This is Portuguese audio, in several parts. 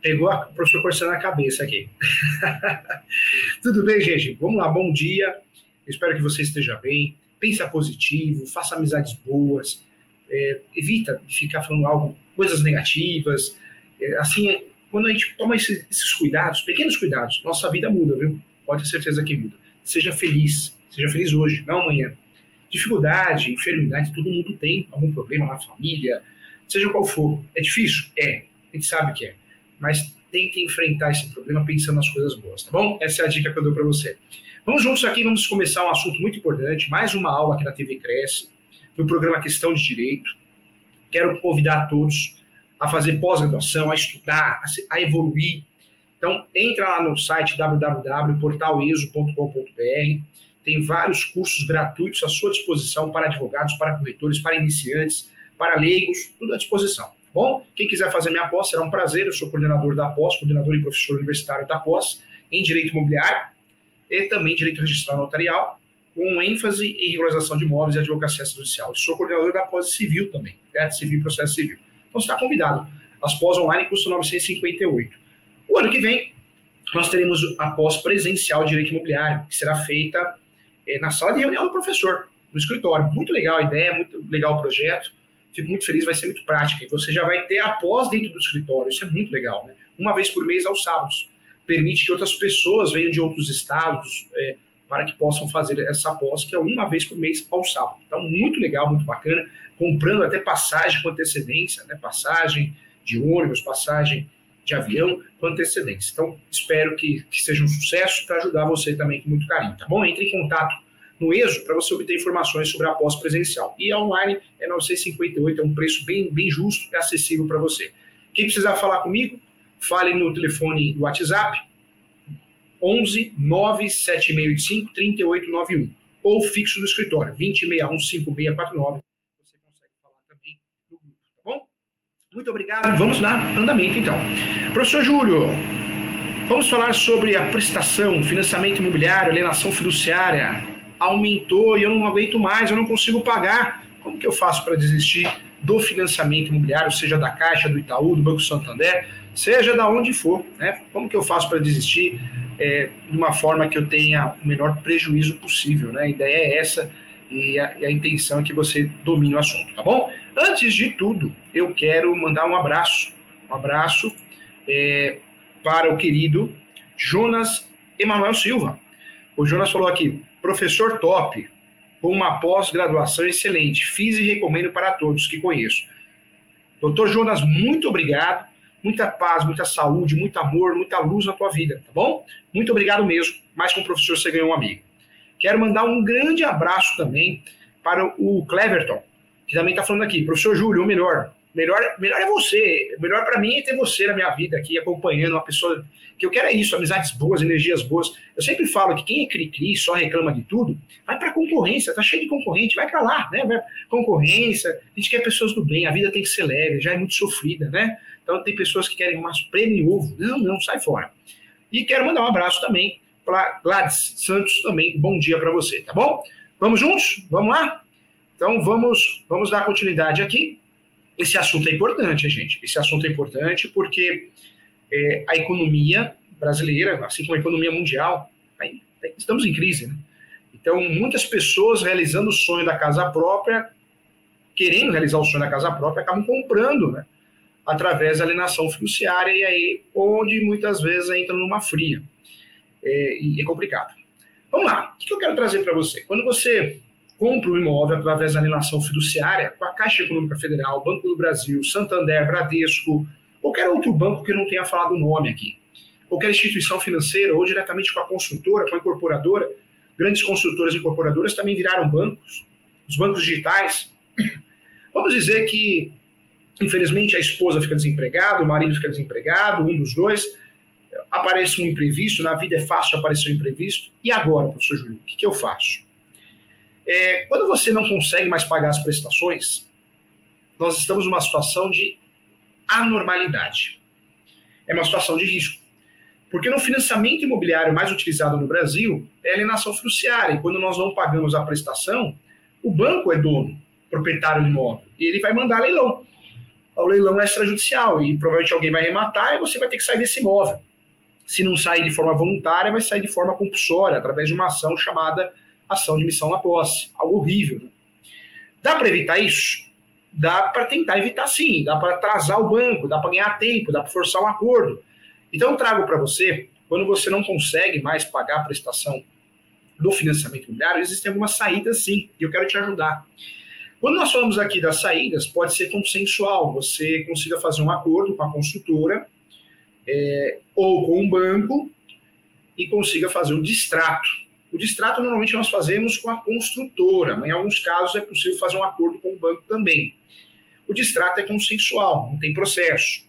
Pegou a professor coçando a cabeça aqui. Tudo bem, gente? Vamos lá, bom dia. Espero que você esteja bem. Pensa positivo, faça amizades boas. É, evita ficar falando algo, coisas negativas. É, assim, quando a gente toma esses, esses, cuidados, pequenos cuidados, nossa vida muda, viu? Pode ter certeza que muda. Seja feliz. Seja feliz hoje, não amanhã. Dificuldade, enfermidade, todo mundo tem algum problema na família, seja qual for. É difícil? É. A gente sabe que é mas tente enfrentar esse problema pensando nas coisas boas, tá bom? Essa é a dica que eu dou para você. Vamos juntos aqui, vamos começar um assunto muito importante, mais uma aula aqui na TV Cresce, no programa Questão de Direito. Quero convidar todos a fazer pós-graduação, a estudar, a evoluir. Então, entra lá no site www.portaleso.com.br. Tem vários cursos gratuitos à sua disposição para advogados, para corretores, para iniciantes, para leigos, tudo à disposição. Bom, quem quiser fazer minha pós, será um prazer. Eu sou coordenador da pós, coordenador e professor universitário da pós, em Direito Imobiliário e também Direito Registral Notarial, com ênfase em regularização de imóveis e advocacia judicial. Eu sou coordenador da pós civil também, né? civil e processo civil. Então, você está convidado. As pós online custam 958. O ano que vem, nós teremos a pós presencial de Direito Imobiliário, que será feita é, na sala de reunião do professor, no escritório. Muito legal a ideia, muito legal o projeto fico muito feliz, vai ser muito prática. E você já vai ter a pós dentro do escritório, isso é muito legal, né? Uma vez por mês aos sábados. Permite que outras pessoas venham de outros estados é, para que possam fazer essa pós, que é uma vez por mês ao sábado. Então, muito legal, muito bacana. Comprando até passagem com antecedência, né? Passagem de ônibus, passagem de avião com antecedência. Então, espero que, que seja um sucesso para ajudar você também com muito carinho, tá bom? Entre em contato no ESO para você obter informações sobre a pós presencial. E online é 958, é um preço bem, bem justo e acessível para você. Quem precisar falar comigo, fale no telefone do WhatsApp 11 97685 3891 ou fixo do escritório 2061 5649. Você consegue falar também no grupo, tá bom? Muito obrigado. Vamos lá, andamento então. Professor Júlio, vamos falar sobre a prestação, financiamento imobiliário, alienação fiduciária aumentou e eu não aguento mais, eu não consigo pagar. Como que eu faço para desistir do financiamento imobiliário, seja da Caixa, do Itaú, do Banco Santander, seja da onde for, né? Como que eu faço para desistir é, de uma forma que eu tenha o menor prejuízo possível, né? A ideia é essa e a, e a intenção é que você domine o assunto, tá bom? Antes de tudo, eu quero mandar um abraço, um abraço é, para o querido Jonas Emanuel Silva. O Jonas falou aqui, professor top, com uma pós-graduação excelente. Fiz e recomendo para todos que conheço. Doutor Jonas, muito obrigado. Muita paz, muita saúde, muito amor, muita luz na tua vida, tá bom? Muito obrigado mesmo. Mais com o professor você ganhou um amigo. Quero mandar um grande abraço também para o Cleverton, que também está falando aqui. Professor Júlio, o melhor. Melhor, melhor é você. Melhor para mim é ter você na minha vida aqui, acompanhando uma pessoa que eu quero é isso, amizades boas, energias boas. Eu sempre falo que quem é cri-cri, só reclama de tudo, vai para concorrência, tá cheio de concorrente, vai para lá, né? Concorrência, a gente quer pessoas do bem, a vida tem que ser leve, já é muito sofrida, né? Então tem pessoas que querem mais prêmio ovo. Não, não, sai fora. E quero mandar um abraço também para Gladys Santos também. Bom dia para você, tá bom? Vamos juntos? Vamos lá? Então vamos, vamos dar continuidade aqui. Esse assunto é importante, gente. Esse assunto é importante porque é, a economia brasileira, assim como a economia mundial, aí, estamos em crise. Né? Então, muitas pessoas realizando o sonho da casa própria, querendo realizar o sonho da casa própria, acabam comprando, né? através da alienação fiduciária, e aí onde muitas vezes entra numa fria. É, e é complicado. Vamos lá, o que eu quero trazer para você? Quando você compra um imóvel através da alienação fiduciária, com a Caixa Econômica Federal, Banco do Brasil, Santander, Bradesco, qualquer outro banco que não tenha falado o nome aqui, qualquer instituição financeira ou diretamente com a construtora, com a incorporadora, grandes construtoras e incorporadoras também viraram bancos, os bancos digitais. Vamos dizer que, infelizmente, a esposa fica desempregada, o marido fica desempregado, um dos dois, aparece um imprevisto, na vida é fácil aparecer um imprevisto. E agora, professor Júlio, o que eu faço? É, quando você não consegue mais pagar as prestações, nós estamos numa situação de anormalidade. É uma situação de risco. Porque no financiamento imobiliário mais utilizado no Brasil é a alienação fiduciária. E quando nós não pagamos a prestação, o banco é dono, proprietário do imóvel, e ele vai mandar leilão. ao leilão extrajudicial e provavelmente alguém vai rematar e você vai ter que sair desse imóvel. Se não sair de forma voluntária, vai sair de forma compulsória, através de uma ação chamada ação de missão na posse. Algo horrível. Né? Dá para evitar isso? Dá para tentar evitar sim, dá para atrasar o banco, dá para ganhar tempo, dá para forçar um acordo. Então eu trago para você, quando você não consegue mais pagar a prestação do financiamento imobiliário, existem algumas saídas sim, e eu quero te ajudar. Quando nós falamos aqui das saídas, pode ser consensual, você consiga fazer um acordo com a construtora é, ou com um banco e consiga fazer um distrato. O distrato normalmente nós fazemos com a construtora, mas em alguns casos é possível fazer um acordo com o banco também. O distrato é consensual, não tem processo.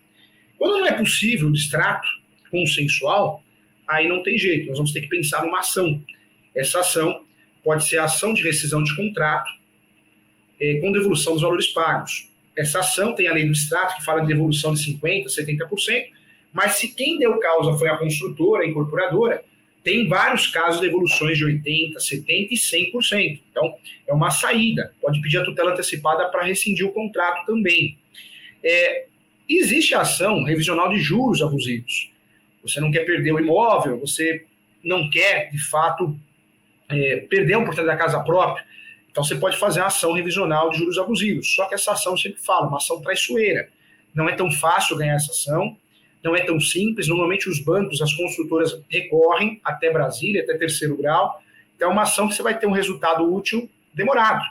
Quando não é possível o distrato consensual, aí não tem jeito, nós vamos ter que pensar numa ação. Essa ação pode ser a ação de rescisão de contrato, é, com devolução dos valores pagos. Essa ação tem a lei do extrato, que fala de devolução de 50%, 70%, mas se quem deu causa foi a construtora, a incorporadora, tem vários casos de devoluções de 80%, 70% e 100%. Então, é uma saída. Pode pedir a tutela antecipada para rescindir o contrato também. É, existe a ação revisional de juros abusivos. Você não quer perder o imóvel, você não quer, de fato, é, perder a oportunidade da casa própria. Então você pode fazer uma ação revisional de juros abusivos. Só que essa ação, eu sempre falo, uma ação traiçoeira. Não é tão fácil ganhar essa ação, não é tão simples. Normalmente os bancos, as construtoras recorrem até Brasília, até terceiro grau. Então é uma ação que você vai ter um resultado útil demorado.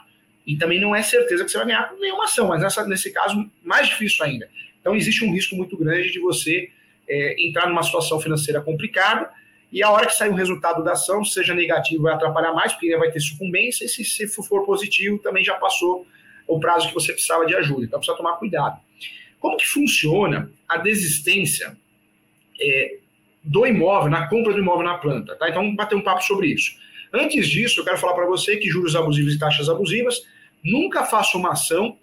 E também não é certeza que você vai ganhar nenhuma ação, mas nessa, nesse caso, mais difícil ainda. Então existe um risco muito grande de você é, entrar numa situação financeira complicada e a hora que sair o resultado da ação, seja negativo, vai atrapalhar mais, porque vai ter sucumbência, e se, se for positivo, também já passou o prazo que você precisava de ajuda. Então precisa tomar cuidado. Como que funciona a desistência é, do imóvel, na compra do imóvel na planta? Tá? Então vamos bater um papo sobre isso. Antes disso, eu quero falar para você que juros abusivos e taxas abusivas, nunca faça uma ação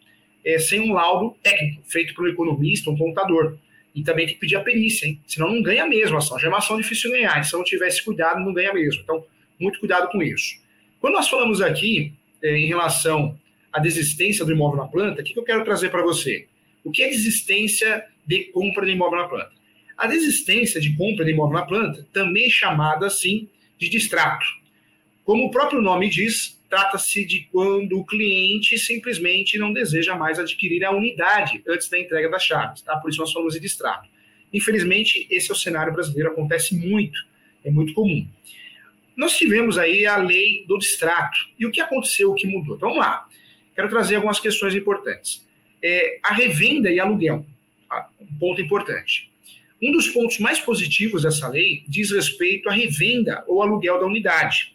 é, sem um laudo técnico, feito por um economista, um contador. E também tem que pedir a perícia, hein? Senão não ganha mesmo a ação. Já é uma ação difícil ganhar. Se não tivesse cuidado, não ganha mesmo. Então, muito cuidado com isso. Quando nós falamos aqui é, em relação à desistência do imóvel na planta, o que, que eu quero trazer para você? O que é desistência de compra de imóvel na planta? A desistência de compra de imóvel na planta também é chamada assim de distrato. Como o próprio nome diz, trata-se de quando o cliente simplesmente não deseja mais adquirir a unidade antes da entrega das chaves, tá? Por isso nós falamos de distrato. Infelizmente, esse é o cenário brasileiro, acontece muito, é muito comum. Nós tivemos aí a lei do distrato. E o que aconteceu, o que mudou? Então, vamos lá. Quero trazer algumas questões importantes. É, a revenda e aluguel, tá? um ponto importante. Um dos pontos mais positivos dessa lei diz respeito à revenda ou aluguel da unidade.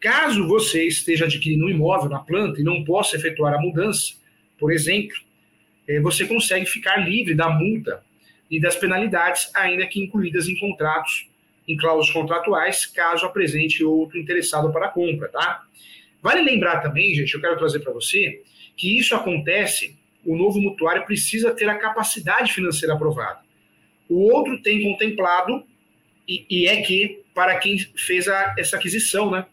Caso você esteja adquirindo um imóvel na planta e não possa efetuar a mudança, por exemplo, eh, você consegue ficar livre da multa e das penalidades, ainda que incluídas em contratos, em cláusulas contratuais, caso apresente outro interessado para a compra, tá? Vale lembrar também, gente, eu quero trazer para você, que isso acontece, o novo mutuário precisa ter a capacidade financeira aprovada. O outro tem contemplado, e, e é que, para quem fez a, essa aquisição, né?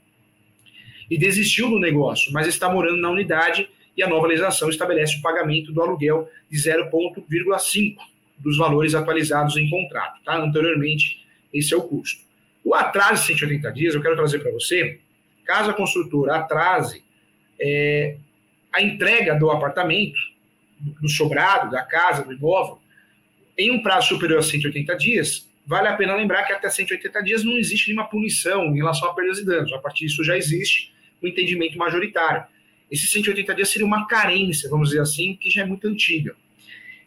e desistiu do negócio, mas está morando na unidade e a nova legislação estabelece o pagamento do aluguel de 0,5 dos valores atualizados em contrato. Tá? Anteriormente, esse é o custo. O atraso de 180 dias, eu quero trazer para você, caso a construtora atrase é, a entrega do apartamento, do sobrado, da casa, do imóvel, em um prazo superior a 180 dias, vale a pena lembrar que até 180 dias não existe nenhuma punição em relação a perdas e danos. A partir disso já existe o entendimento majoritário. Esses 180 dias seria uma carência, vamos dizer assim, que já é muito antiga.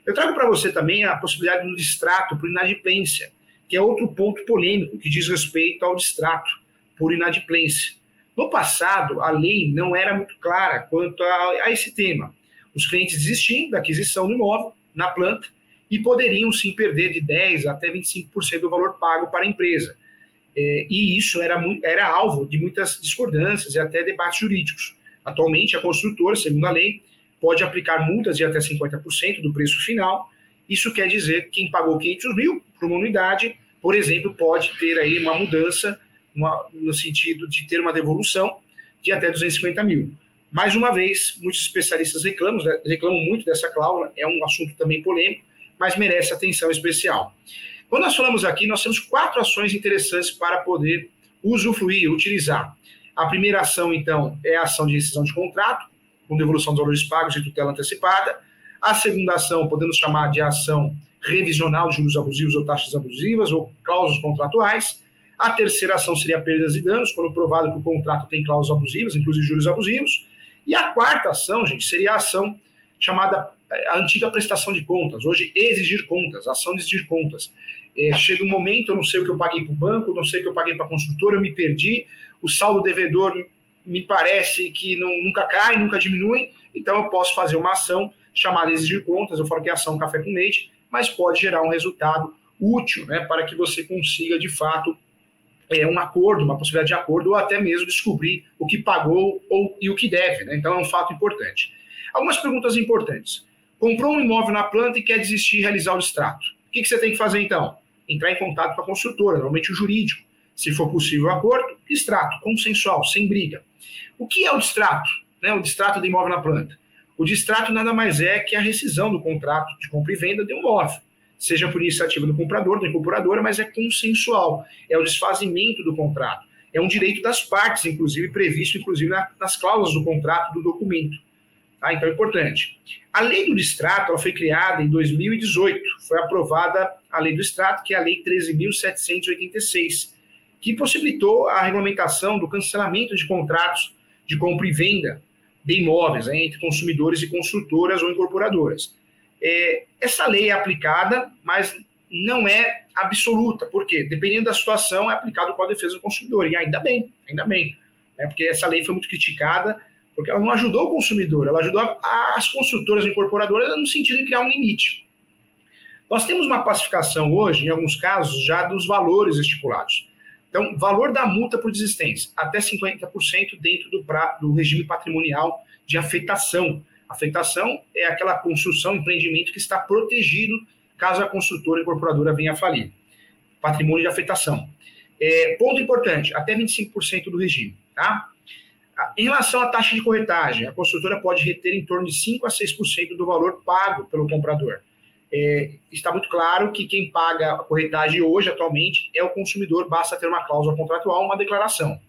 Eu trago para você também a possibilidade do distrato por inadimplência, que é outro ponto polêmico que diz respeito ao distrato por inadimplência. No passado, a lei não era muito clara quanto a, a esse tema. Os clientes desistiam da aquisição do imóvel na planta e poderiam sim perder de 10% até 25% do valor pago para a empresa. É, e isso era, era alvo de muitas discordâncias e até debates jurídicos. Atualmente, a construtora, segundo a lei, pode aplicar multas de até 50% do preço final. Isso quer dizer que quem pagou 500 mil por uma unidade, por exemplo, pode ter aí uma mudança uma, no sentido de ter uma devolução de até 250 mil. Mais uma vez, muitos especialistas reclamam, reclamam muito dessa cláusula, é um assunto também polêmico, mas merece atenção especial. Quando nós falamos aqui, nós temos quatro ações interessantes para poder usufruir, utilizar. A primeira ação, então, é a ação de rescisão de contrato, com devolução dos valores pagos e tutela antecipada. A segunda ação, podemos chamar de ação revisional de juros abusivos ou taxas abusivas ou cláusulas contratuais. A terceira ação seria perdas e danos, quando provado que o contrato tem cláusulas abusivas, inclusive juros abusivos. E a quarta ação, gente, seria a ação chamada eh, a antiga prestação de contas, hoje exigir contas, ação de exigir contas. É, chega um momento, eu não sei o que eu paguei para o banco, não sei o que eu paguei para a construtora, eu me perdi, o saldo devedor me parece que não, nunca cai, nunca diminui, então eu posso fazer uma ação chamada exigir contas, eu falo que é ação café com leite, mas pode gerar um resultado útil né, para que você consiga, de fato, é, um acordo, uma possibilidade de acordo, ou até mesmo descobrir o que pagou ou, e o que deve. Né? Então é um fato importante. Algumas perguntas importantes. Comprou um imóvel na planta e quer desistir de realizar o extrato. O que, que você tem que fazer então? Entrar em contato com a construtora, normalmente o jurídico. Se for possível o acordo, extrato, consensual, sem briga. O que é o distrato? Né? O distrato de imóvel na planta. O distrato nada mais é que a rescisão do contrato de compra e venda de um imóvel seja por iniciativa do comprador, da incorporadora, mas é consensual, é o desfazimento do contrato. É um direito das partes, inclusive, previsto, inclusive, nas cláusulas do contrato do documento. Ah, então é importante. A lei do distrato ela foi criada em 2018, foi aprovada a lei do extrato, que é a lei 13.786, que possibilitou a regulamentação do cancelamento de contratos de compra e venda de imóveis né, entre consumidores e construtoras ou incorporadoras. É, essa lei é aplicada, mas não é absoluta. Por quê? Dependendo da situação, é aplicado com a defesa do consumidor. E ainda bem, ainda bem. Né? Porque essa lei foi muito criticada, porque ela não ajudou o consumidor, ela ajudou as construtoras e incorporadoras no sentido de criar um limite. Nós temos uma pacificação hoje, em alguns casos, já dos valores estipulados. Então, valor da multa por desistência, até 50% dentro do, pra, do regime patrimonial de afetação. Afetação é aquela construção, empreendimento que está protegido caso a construtora incorporadora venha a falir. Patrimônio de afetação. É, ponto importante, até 25% do regime. Tá? Em relação à taxa de corretagem, a construtora pode reter em torno de 5% a 6% do valor pago pelo comprador. É, está muito claro que quem paga a corretagem hoje, atualmente, é o consumidor, basta ter uma cláusula contratual, uma declaração.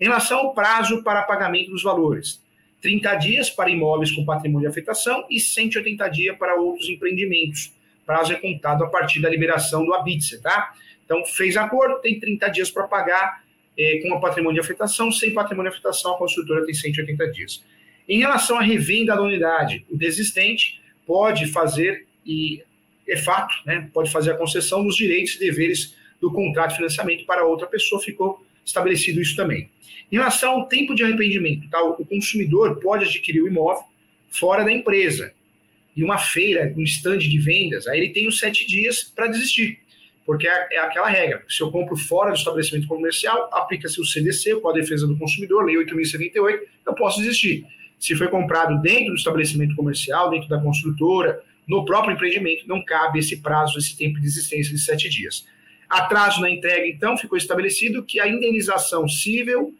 Em relação ao prazo para pagamento dos valores, 30 dias para imóveis com patrimônio de afetação e 180 dias para outros empreendimentos. Prazo é contado a partir da liberação do habitse, tá? Então, fez acordo, tem 30 dias para pagar é, com a patrimônio de afetação, sem patrimônio de afetação, a construtora tem 180 dias. Em relação à revenda da unidade, o desistente pode fazer, e é fato, né, pode fazer a concessão dos direitos e deveres do contrato de financiamento para outra pessoa, ficou estabelecido isso também. Em relação ao tempo de arrependimento, tá? o consumidor pode adquirir o imóvel fora da empresa. E uma feira, um stand de vendas, aí ele tem os sete dias para desistir. Porque é, é, aquela regra. Se eu compro fora do estabelecimento comercial, aplica-se o CDC, o Código de Defesa do Consumidor, Lei 8.078, eu posso desistir. Se foi comprado dentro do estabelecimento comercial, dentro da construtora, no próprio empreendimento, não cabe esse prazo, esse tempo de existência de sete dias. Atraso na entrega, então, ficou estabelecido que a indenização cível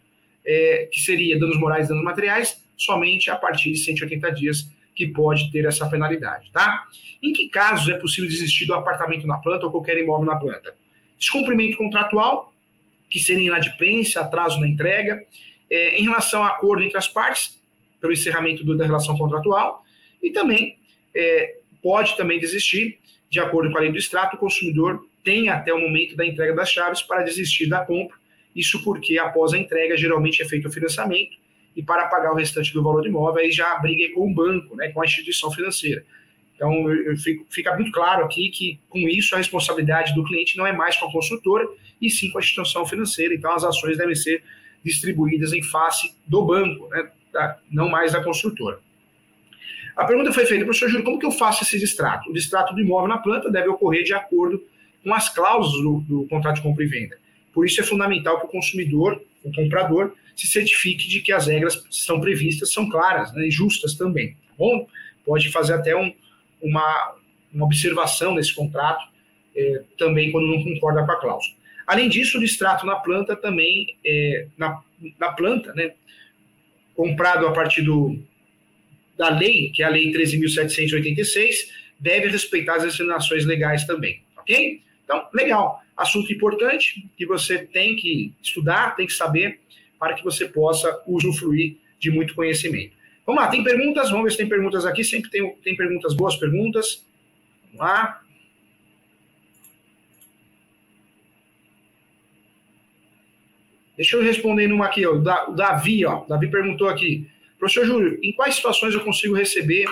é, que seria danos morais e danos materiais, somente a partir de 180 dias que pode ter essa penalidade, tá? Em que casos é possível desistir do apartamento na planta ou qualquer imóvel na planta? Descumprimento contratual, que seria inadimplência, atraso na entrega, é, em relação a acordo entre as partes, pelo encerramento do, da relação contratual, e também é, pode também desistir, de acordo com a lei do extrato, o consumidor tem até o momento da entrega das chaves para desistir da compra isso porque após a entrega geralmente é feito o financiamento e para pagar o restante do valor do imóvel aí já briga com o banco, né, com a instituição financeira. Então fico, fica muito claro aqui que com isso a responsabilidade do cliente não é mais com a construtora e sim com a instituição financeira. Então as ações devem ser distribuídas em face do banco, né, não mais da construtora. A pergunta foi feita, professor Júlio, como que eu faço esse distrato? O distrato do imóvel na planta deve ocorrer de acordo com as cláusulas do, do contrato de compra e venda. Por isso é fundamental que o consumidor, o comprador, se certifique de que as regras estão previstas são claras né, e justas também. Tá bom? Pode fazer até um, uma, uma observação nesse contrato, é, também quando não concorda com a cláusula. Além disso, o distrato na planta também, é, na, na planta, né, comprado a partir do, da lei, que é a Lei 13.786, deve respeitar as determinações legais também, ok? Então, legal. Assunto importante que você tem que estudar, tem que saber, para que você possa usufruir de muito conhecimento. Vamos lá, tem perguntas? Vamos ver se tem perguntas aqui. Sempre tem, tem perguntas, boas perguntas. Vamos lá. Deixa eu responder numa aqui, ó. O Davi, ó. O Davi perguntou aqui. Professor Júlio, em quais situações eu consigo receber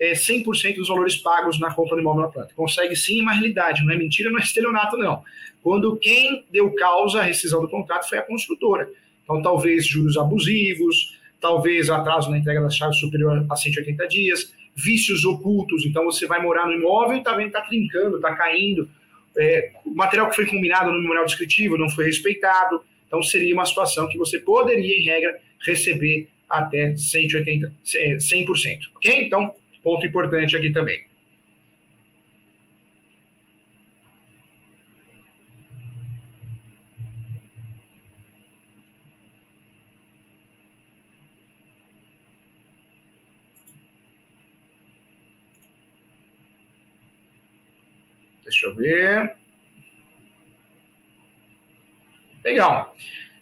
é, 100% dos valores pagos na compra do imóvel na planta? Consegue sim, mas realidade, não é mentira, não é estelionato, não. Quando quem deu causa à rescisão do contrato foi a construtora. Então, talvez juros abusivos, talvez atraso na entrega das chaves superior a 180 dias, vícios ocultos. Então, você vai morar no imóvel e está vendo está trincando, está caindo. É, o material que foi combinado no memorial descritivo não foi respeitado. Então, seria uma situação que você poderia, em regra, receber até 180, 100%. É, ok? Então, ponto importante aqui também. Deixa eu ver. Legal.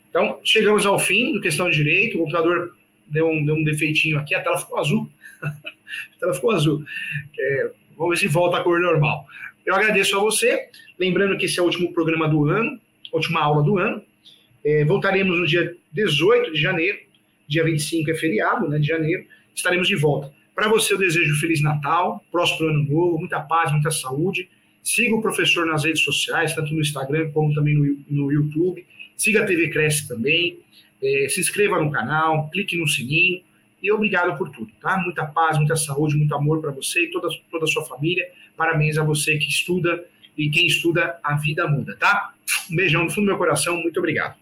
Então, chegamos ao fim do questão de direito. O computador deu um, deu um defeitinho aqui, a tela ficou azul. a tela ficou azul. É, vamos ver se volta a cor normal. Eu agradeço a você. Lembrando que esse é o último programa do ano, última aula do ano. É, voltaremos no dia 18 de janeiro. Dia 25 é feriado, né, de janeiro. Estaremos de volta. Para você, eu desejo Feliz Natal, próximo ano novo, muita paz, muita saúde. Siga o professor nas redes sociais, tanto no Instagram como também no, no YouTube. Siga a TV Cresce também. É, se inscreva no canal, clique no sininho. E obrigado por tudo, tá? Muita paz, muita saúde, muito amor para você e toda, toda a sua família. Parabéns a você que estuda e quem estuda, a vida muda, tá? Um beijão no fundo do meu coração, muito obrigado.